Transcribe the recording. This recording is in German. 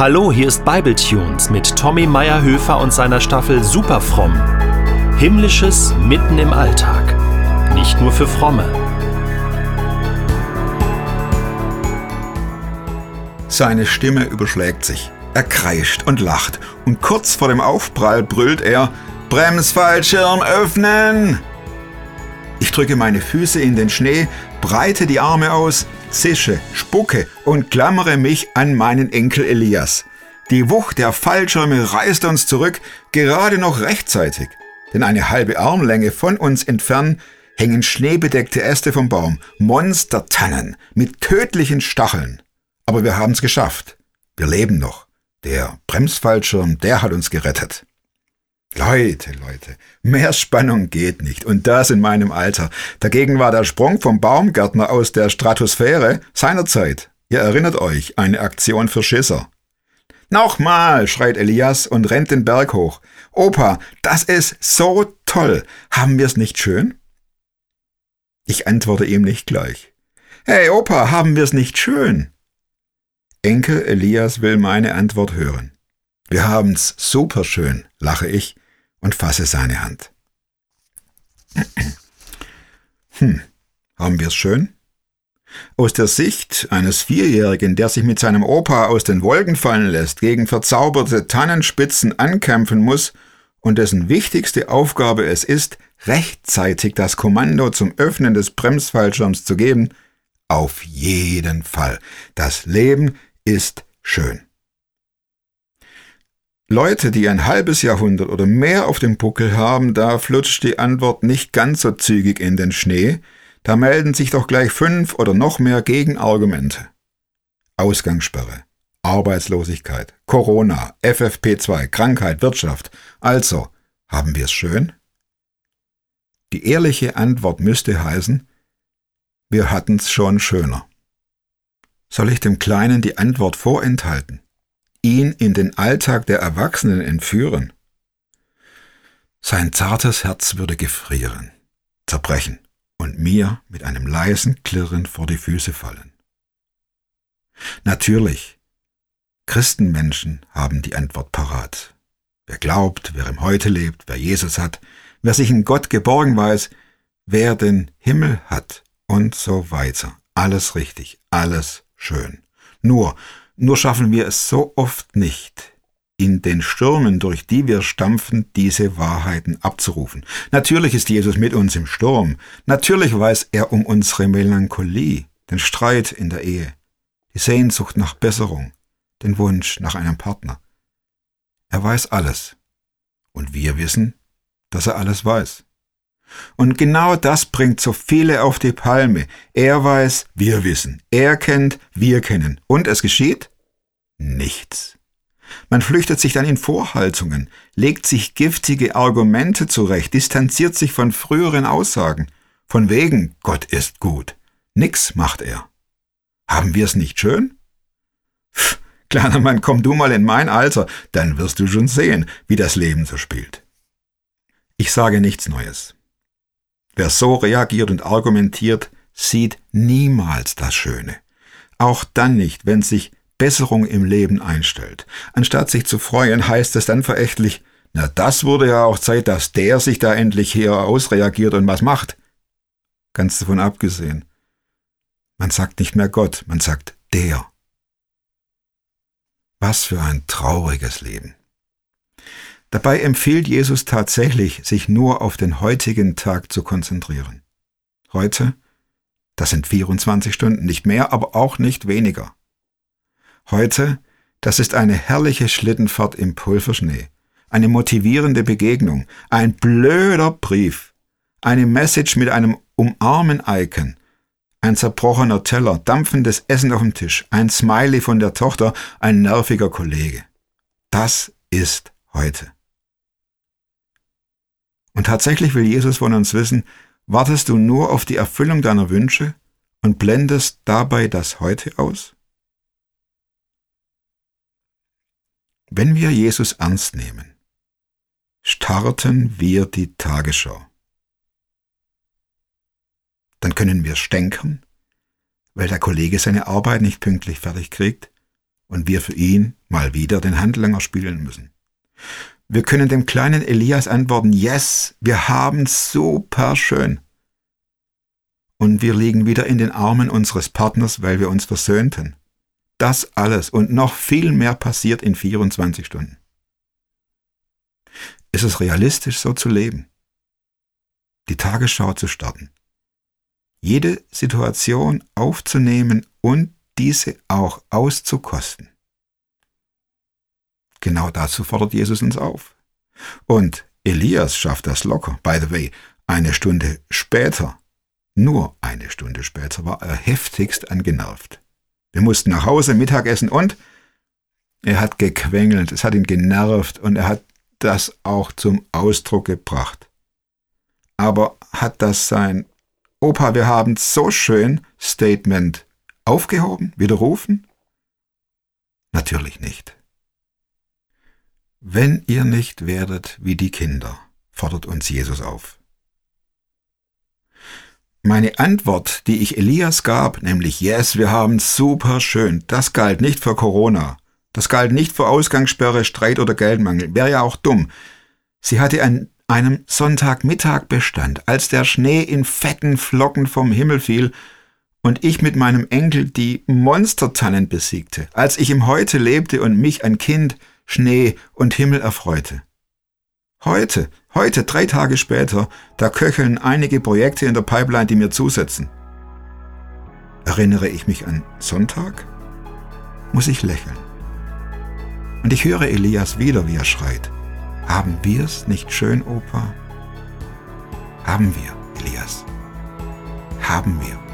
Hallo, hier ist Bibletunes mit Tommy Meyerhöfer und seiner Staffel Superfromm. Himmlisches mitten im Alltag. Nicht nur für Fromme. Seine Stimme überschlägt sich. Er kreischt und lacht und kurz vor dem Aufprall brüllt er: Bremsfallschirm öffnen! Ich drücke meine Füße in den Schnee, breite die Arme aus, zische, spucke und klammere mich an meinen Enkel Elias. Die Wucht der Fallschirme reißt uns zurück, gerade noch rechtzeitig. Denn eine halbe Armlänge von uns entfernt hängen schneebedeckte Äste vom Baum, Monstertannen mit tödlichen Stacheln. Aber wir haben's geschafft. Wir leben noch. Der Bremsfallschirm, der hat uns gerettet. Leute, Leute, mehr Spannung geht nicht. Und das in meinem Alter. Dagegen war der Sprung vom Baumgärtner aus der Stratosphäre seinerzeit. Ihr erinnert euch, eine Aktion für Schisser. Nochmal, schreit Elias und rennt den Berg hoch. Opa, das ist so toll. Haben wir's nicht schön? Ich antworte ihm nicht gleich. Hey Opa, haben wir's nicht schön? Enkel Elias will meine Antwort hören. Wir haben's super schön, lache ich und fasse seine Hand. Hm, haben wir's schön? Aus der Sicht eines Vierjährigen, der sich mit seinem Opa aus den Wolken fallen lässt, gegen verzauberte Tannenspitzen ankämpfen muss und dessen wichtigste Aufgabe es ist, rechtzeitig das Kommando zum Öffnen des Bremsfallschirms zu geben, auf jeden Fall. Das Leben ist schön. Leute, die ein halbes Jahrhundert oder mehr auf dem Buckel haben, da flutscht die Antwort nicht ganz so zügig in den Schnee, da melden sich doch gleich fünf oder noch mehr Gegenargumente. Ausgangssperre, Arbeitslosigkeit, Corona, FFP2, Krankheit, Wirtschaft. Also, haben wir es schön? Die ehrliche Antwort müsste heißen, wir hatten's schon schöner. Soll ich dem Kleinen die Antwort vorenthalten? Ihn in den Alltag der Erwachsenen entführen. Sein zartes Herz würde gefrieren, zerbrechen und mir mit einem leisen Klirren vor die Füße fallen. Natürlich, Christenmenschen haben die Antwort parat. Wer glaubt, wer im Heute lebt, wer Jesus hat, wer sich in Gott geborgen weiß, wer den Himmel hat und so weiter. Alles richtig, alles schön. Nur nur schaffen wir es so oft nicht, in den Stürmen, durch die wir stampfen, diese Wahrheiten abzurufen. Natürlich ist Jesus mit uns im Sturm. Natürlich weiß er um unsere Melancholie, den Streit in der Ehe, die Sehnsucht nach Besserung, den Wunsch nach einem Partner. Er weiß alles. Und wir wissen, dass er alles weiß. Und genau das bringt so viele auf die Palme. Er weiß, wir wissen. Er kennt, wir kennen. Und es geschieht nichts. Man flüchtet sich dann in Vorhaltungen, legt sich giftige Argumente zurecht, distanziert sich von früheren Aussagen. Von wegen, Gott ist gut. Nix macht er. Haben wir es nicht schön? Pff, kleiner Mann, komm du mal in mein Alter, dann wirst du schon sehen, wie das Leben so spielt. Ich sage nichts Neues. Wer so reagiert und argumentiert, sieht niemals das Schöne. Auch dann nicht, wenn sich Besserung im Leben einstellt. Anstatt sich zu freuen, heißt es dann verächtlich, na das wurde ja auch Zeit, dass der sich da endlich hier ausreagiert und was macht. Ganz davon abgesehen. Man sagt nicht mehr Gott, man sagt der. Was für ein trauriges Leben. Dabei empfiehlt Jesus tatsächlich, sich nur auf den heutigen Tag zu konzentrieren. Heute, das sind 24 Stunden, nicht mehr, aber auch nicht weniger. Heute, das ist eine herrliche Schlittenfahrt im Pulverschnee, eine motivierende Begegnung, ein blöder Brief, eine Message mit einem Umarmen-Icon, ein zerbrochener Teller, dampfendes Essen auf dem Tisch, ein Smiley von der Tochter, ein nerviger Kollege. Das ist heute. Und tatsächlich will Jesus von uns wissen, wartest du nur auf die Erfüllung deiner Wünsche und blendest dabei das Heute aus? Wenn wir Jesus ernst nehmen, starten wir die Tagesschau. Dann können wir stänkern, weil der Kollege seine Arbeit nicht pünktlich fertig kriegt und wir für ihn mal wieder den Handlanger spielen müssen. Wir können dem kleinen Elias antworten, yes, wir haben super schön. Und wir liegen wieder in den Armen unseres Partners, weil wir uns versöhnten. Das alles und noch viel mehr passiert in 24 Stunden. Ist es realistisch, so zu leben? Die Tagesschau zu starten. Jede Situation aufzunehmen und diese auch auszukosten. Genau dazu fordert Jesus uns auf. Und Elias schafft das locker. By the way, eine Stunde später, nur eine Stunde später, war er heftigst angenervt. Wir mussten nach Hause Mittagessen und er hat gequengelt, es hat ihn genervt und er hat das auch zum Ausdruck gebracht. Aber hat das sein Opa, wir haben so schön Statement aufgehoben, widerrufen? Natürlich nicht. Wenn ihr nicht werdet wie die Kinder, fordert uns Jesus auf. Meine Antwort, die ich Elias gab, nämlich Yes, wir haben super schön, das galt nicht für Corona. Das galt nicht für Ausgangssperre, Streit oder Geldmangel. Wäre ja auch dumm. Sie hatte an einem Sonntagmittag bestand, als der Schnee in fetten Flocken vom Himmel fiel und ich mit meinem Enkel die Monstertannen besiegte, als ich im Heute lebte und mich an Kind, Schnee und Himmel erfreute. Heute, heute, drei Tage später, da köcheln einige Projekte in der Pipeline, die mir zusetzen. Erinnere ich mich an Sonntag? Muss ich lächeln. Und ich höre Elias wieder, wie er schreit. Haben wir's nicht schön, Opa? Haben wir, Elias. Haben wir.